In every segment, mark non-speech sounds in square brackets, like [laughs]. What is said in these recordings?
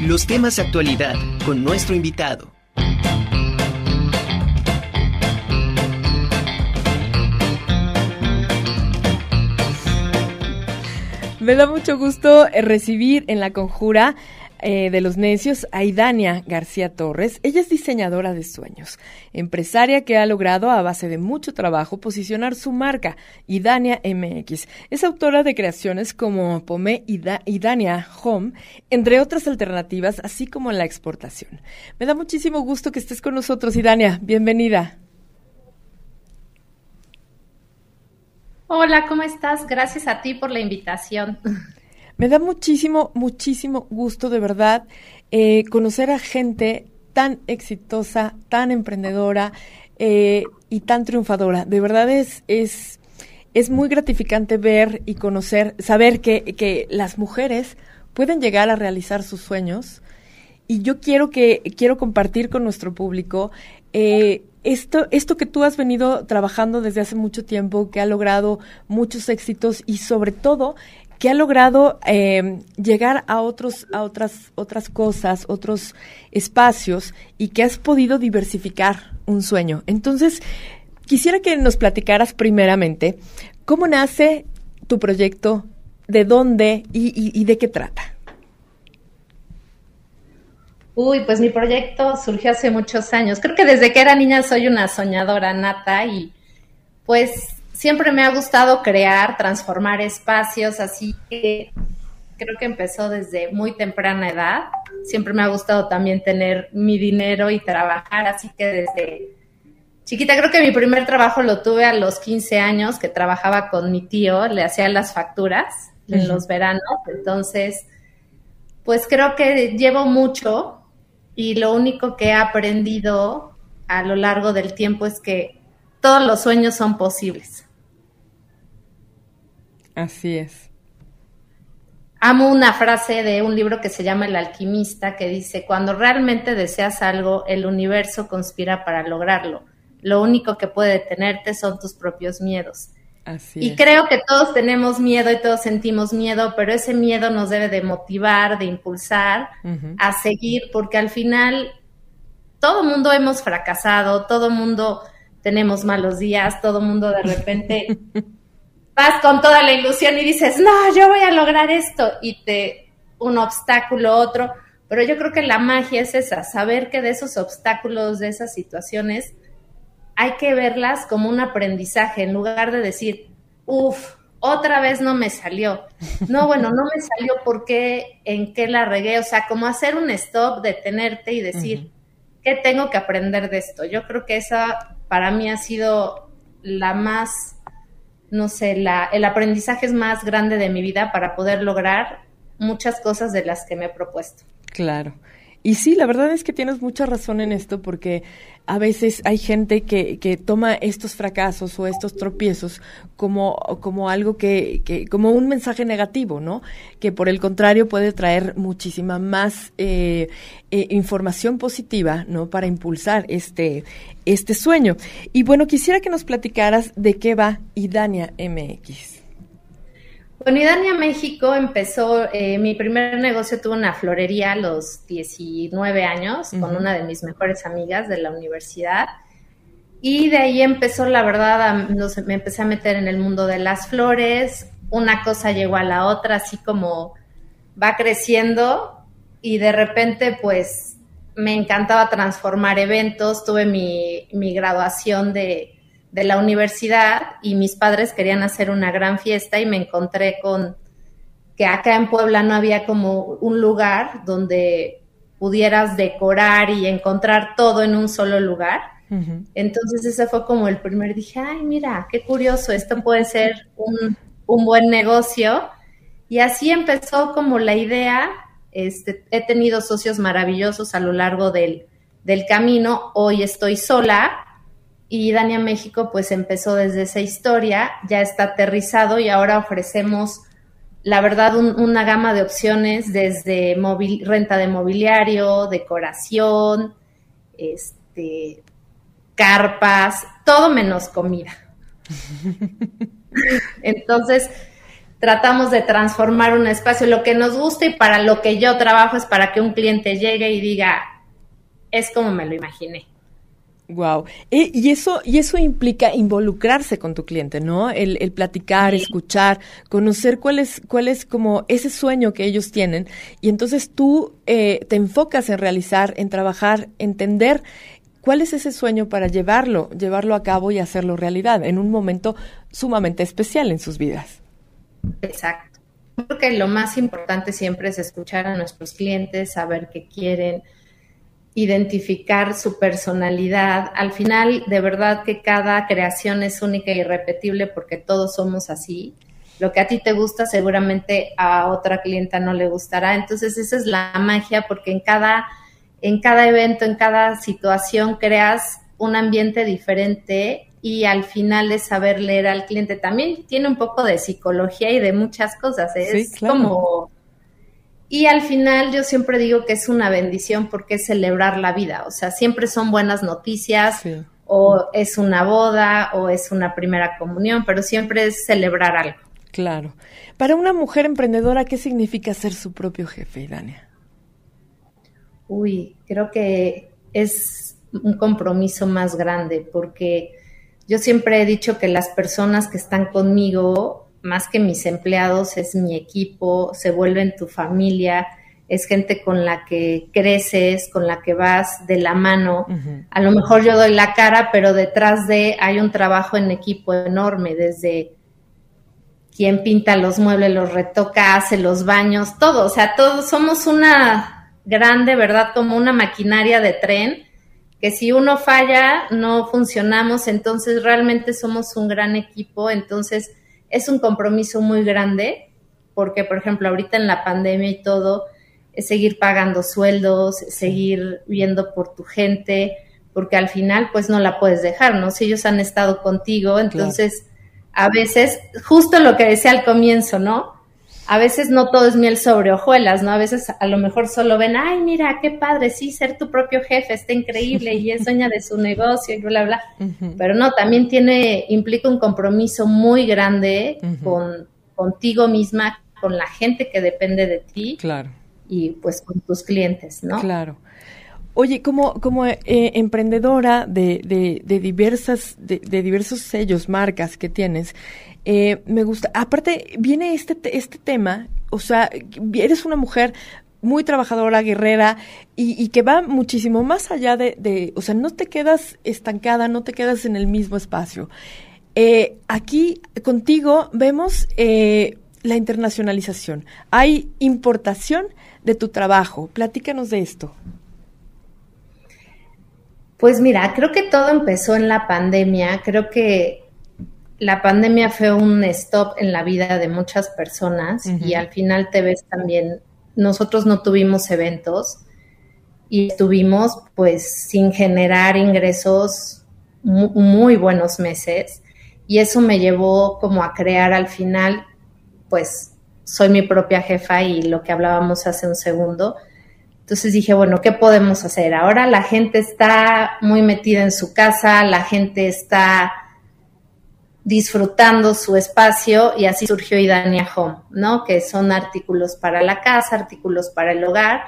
Los temas de actualidad con nuestro invitado. Me da mucho gusto eh, recibir en la conjura eh, de los necios a Idania García Torres. Ella es diseñadora de sueños, empresaria que ha logrado a base de mucho trabajo posicionar su marca, Idania MX. Es autora de creaciones como Pomé Idania Home, entre otras alternativas, así como la exportación. Me da muchísimo gusto que estés con nosotros, Idania. Bienvenida. Hola, ¿cómo estás? Gracias a ti por la invitación. Me da muchísimo, muchísimo gusto de verdad eh, conocer a gente tan exitosa, tan emprendedora eh, y tan triunfadora. De verdad es, es, es muy gratificante ver y conocer, saber que, que las mujeres pueden llegar a realizar sus sueños. Y yo quiero que quiero compartir con nuestro público eh, esto, esto que tú has venido trabajando desde hace mucho tiempo, que ha logrado muchos éxitos y sobre todo que ha logrado eh, llegar a otros, a otras, otras cosas, otros espacios y que has podido diversificar un sueño. Entonces, quisiera que nos platicaras primeramente cómo nace tu proyecto, de dónde y, y de qué trata. Uy, pues mi proyecto surgió hace muchos años. Creo que desde que era niña soy una soñadora nata y pues siempre me ha gustado crear, transformar espacios, así que creo que empezó desde muy temprana edad. Siempre me ha gustado también tener mi dinero y trabajar, así que desde chiquita creo que mi primer trabajo lo tuve a los 15 años, que trabajaba con mi tío, le hacía las facturas en los veranos, entonces pues creo que llevo mucho y lo único que he aprendido a lo largo del tiempo es que todos los sueños son posibles. Así es. Amo una frase de un libro que se llama El alquimista que dice, cuando realmente deseas algo, el universo conspira para lograrlo. Lo único que puede detenerte son tus propios miedos. Así y creo que todos tenemos miedo y todos sentimos miedo, pero ese miedo nos debe de motivar, de impulsar a seguir, porque al final todo mundo hemos fracasado, todo mundo tenemos malos días, todo mundo de repente [laughs] vas con toda la ilusión y dices, no, yo voy a lograr esto y te un obstáculo, otro, pero yo creo que la magia es esa, saber que de esos obstáculos, de esas situaciones, hay que verlas como un aprendizaje en lugar de decir, uff, otra vez no me salió. No, bueno, no me salió porque en qué la regué, o sea, como hacer un stop, detenerte y decir, ¿qué tengo que aprender de esto? Yo creo que esa para mí ha sido la más no sé, la, el aprendizaje es más grande de mi vida para poder lograr muchas cosas de las que me he propuesto. Claro. Y sí, la verdad es que tienes mucha razón en esto porque a veces hay gente que, que toma estos fracasos o estos tropiezos como, como algo que, que, como un mensaje negativo, ¿no? Que por el contrario puede traer muchísima más eh, eh, información positiva, ¿no? Para impulsar este, este sueño. Y bueno, quisiera que nos platicaras de qué va Idania MX. Bueno, Idania México empezó, eh, mi primer negocio tuvo una florería a los 19 años con una de mis mejores amigas de la universidad. Y de ahí empezó, la verdad, me empecé a meter en el mundo de las flores. Una cosa llegó a la otra, así como va creciendo. Y de repente, pues, me encantaba transformar eventos. Tuve mi, mi graduación de, de la universidad y mis padres querían hacer una gran fiesta y me encontré con que acá en Puebla no había como un lugar donde pudieras decorar y encontrar todo en un solo lugar. Entonces ese fue como el primer, dije, ay, mira, qué curioso, esto puede ser un, un buen negocio. Y así empezó como la idea. Este, he tenido socios maravillosos a lo largo del, del camino. Hoy estoy sola, y Dania México pues empezó desde esa historia, ya está aterrizado y ahora ofrecemos la verdad una gama de opciones desde renta de mobiliario, decoración, este, carpas, todo menos comida. [laughs] Entonces, tratamos de transformar un espacio, lo que nos gusta y para lo que yo trabajo es para que un cliente llegue y diga, es como me lo imaginé. Wow. Eh, y eso, y eso implica involucrarse con tu cliente, ¿no? El, el platicar, escuchar, conocer cuál es, cuál es como ese sueño que ellos tienen. Y entonces tú eh, te enfocas en realizar, en trabajar, entender cuál es ese sueño para llevarlo, llevarlo a cabo y hacerlo realidad en un momento sumamente especial en sus vidas. Exacto. Creo que lo más importante siempre es escuchar a nuestros clientes, saber qué quieren, identificar su personalidad. Al final, de verdad que cada creación es única y irrepetible porque todos somos así. Lo que a ti te gusta seguramente a otra clienta no le gustará. Entonces esa es la magia porque en cada, en cada evento, en cada situación creas un ambiente diferente y al final es saber leer al cliente. También tiene un poco de psicología y de muchas cosas. ¿eh? Es como y al final yo siempre digo que es una bendición porque es celebrar la vida, o sea, siempre son buenas noticias o es una boda o es una primera comunión, pero siempre es celebrar algo. Claro. Para una mujer emprendedora, ¿qué significa ser su propio jefe, Dania? Uy, creo que es un compromiso más grande porque yo siempre he dicho que las personas que están conmigo más que mis empleados, es mi equipo, se vuelven tu familia, es gente con la que creces, con la que vas de la mano. A lo mejor yo doy la cara, pero detrás de hay un trabajo en equipo enorme, desde quien pinta los muebles, los retoca, hace los baños, todo, o sea, todos somos una grande, ¿verdad? Como una maquinaria de tren, que si uno falla, no funcionamos, entonces realmente somos un gran equipo, entonces es un compromiso muy grande porque, por ejemplo, ahorita en la pandemia y todo, es seguir pagando sueldos, seguir viendo por tu gente, porque al final pues no la puedes dejar, ¿no? Si ellos han estado contigo, entonces a veces, justo lo que decía al comienzo, ¿no? A veces no todo es miel sobre hojuelas, ¿no? A veces a lo mejor solo ven, ay, mira, qué padre, sí, ser tu propio jefe, está increíble y es dueña de su negocio y bla, bla. Pero no, también tiene, implica un compromiso muy grande con, contigo misma, con la gente que depende de ti. Claro. Y pues con tus clientes, ¿no? Claro. Oye, como, como eh, emprendedora de, de, de diversas, de, de, diversos sellos, marcas que tienes, eh, me gusta. Aparte, viene este, este tema, o sea, eres una mujer muy trabajadora, guerrera, y, que va muchísimo más allá de, o sea, no te quedas estancada, no te quedas en el mismo espacio. Eh, aquí contigo vemos eh, la internacionalización. Hay importación de tu trabajo. Platícanos de esto. Pues mira, creo que todo empezó en la pandemia. Creo que la pandemia fue un stop en la vida de muchas personas y al final te ves también, nosotros no tuvimos eventos y estuvimos pues sin generar ingresos muy, buenos meses y eso me llevó como a crear al final pues soy mi propia jefa y lo que hablábamos hace un segundo. Entonces dije, bueno, ¿qué podemos hacer? Ahora la gente está muy metida en su casa, la gente está disfrutando su espacio y así surgió Idania Home, ¿no? Que son artículos para la casa, artículos para el hogar.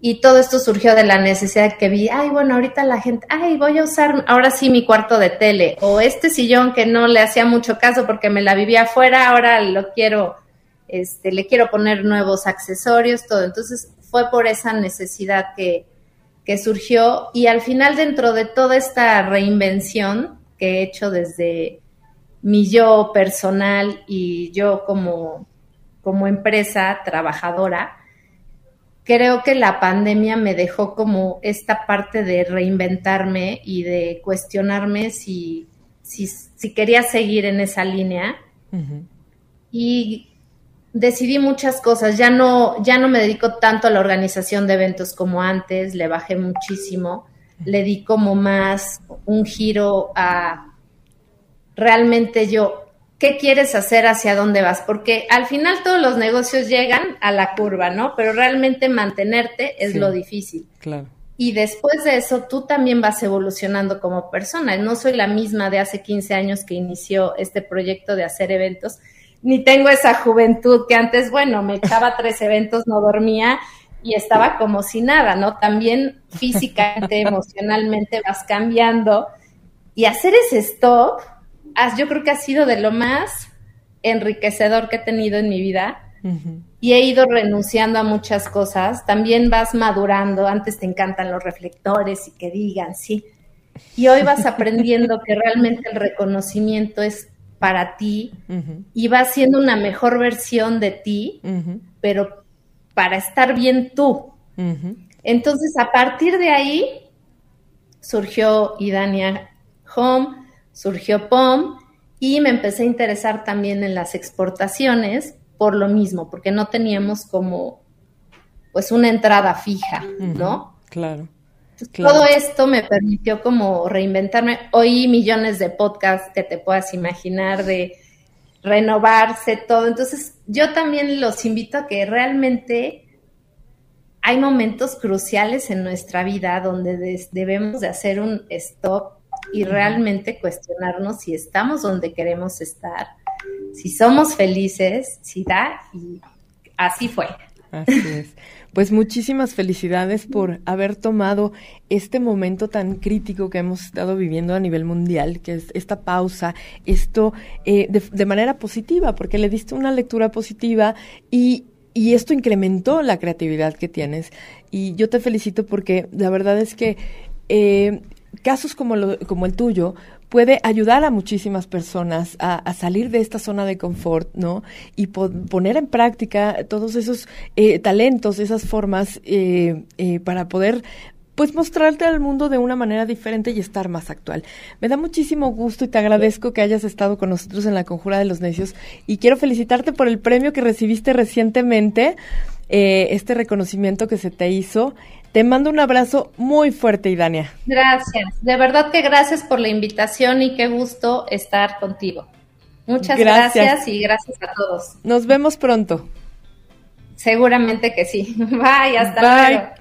Y todo esto surgió de la necesidad que vi, ay, bueno, ahorita la gente, ay, voy a usar ahora sí mi cuarto de tele, o este sillón que no le hacía mucho caso porque me la vivía afuera, ahora lo quiero, este, le quiero poner nuevos accesorios, todo. Entonces fue por esa necesidad que, que surgió y al final dentro de toda esta reinvención que he hecho desde mi yo personal y yo como, como empresa trabajadora, creo que la pandemia me dejó como esta parte de reinventarme y de cuestionarme si, si, quería seguir en esa línea. Y decidí muchas cosas. Ya no, ya no me dedico tanto a la organización de eventos como antes, le bajé muchísimo. Le di como más un giro a realmente yo, ¿qué quieres hacer? ¿Hacia dónde vas? Porque al final todos los negocios llegan a la curva, ¿no? Pero realmente mantenerte es lo difícil. Claro. Y después de eso, tú también vas evolucionando como persona. No soy la misma de hace 15 años que inició este proyecto de hacer eventos, ni tengo esa juventud que antes, bueno, me echaba tres eventos, no dormía y estaba como si nada, ¿no? También físicamente, [laughs] emocionalmente vas cambiando y hacer ese stop, yo creo que ha sido de lo más enriquecedor que he tenido en mi vida. Y he ido renunciando a muchas cosas. También vas madurando. Antes te encantan los reflectores y que digan, sí. Y hoy vas aprendiendo que realmente el reconocimiento es para ti y vas siendo una mejor versión de ti, pero para estar bien tú. Entonces, a partir de ahí, surgió Idania Home, surgió POM y me empecé a interesar también en las exportaciones por lo mismo, porque no teníamos como pues una entrada fija, ¿no? Claro. Todo esto me permitió como reinventarme. Oí millones de podcasts que te puedas imaginar de renovarse todo. Entonces, yo también los invito a que realmente hay momentos cruciales en nuestra vida donde debemos de hacer un stop y realmente cuestionarnos si estamos donde queremos estar, si somos felices, si da, y así fue. Así es. Pues muchísimas felicidades por haber tomado este momento tan crítico que hemos estado viviendo a nivel mundial, que es esta pausa, esto eh, de, manera positiva, porque le diste una lectura positiva y, y esto incrementó la creatividad que tienes. Y yo te felicito porque la verdad es que eh, casos como, lo, como el tuyo puede ayudar a muchísimas personas a, salir de esta zona de confort, ¿no? Y poner en práctica todos esos eh, talentos, esas formas eh, eh, para poder pues mostrarte al mundo de una manera diferente y estar más actual. Me da muchísimo gusto y te agradezco que hayas estado con nosotros en la Conjura de los Necios y quiero felicitarte por el premio que recibiste recientemente, este reconocimiento que se te hizo te mando un abrazo muy fuerte, Idania. Gracias. De verdad que gracias por la invitación y qué gusto estar contigo. Muchas gracias, y gracias a todos. Nos vemos pronto. Seguramente que sí. [laughs] Bye, hasta luego.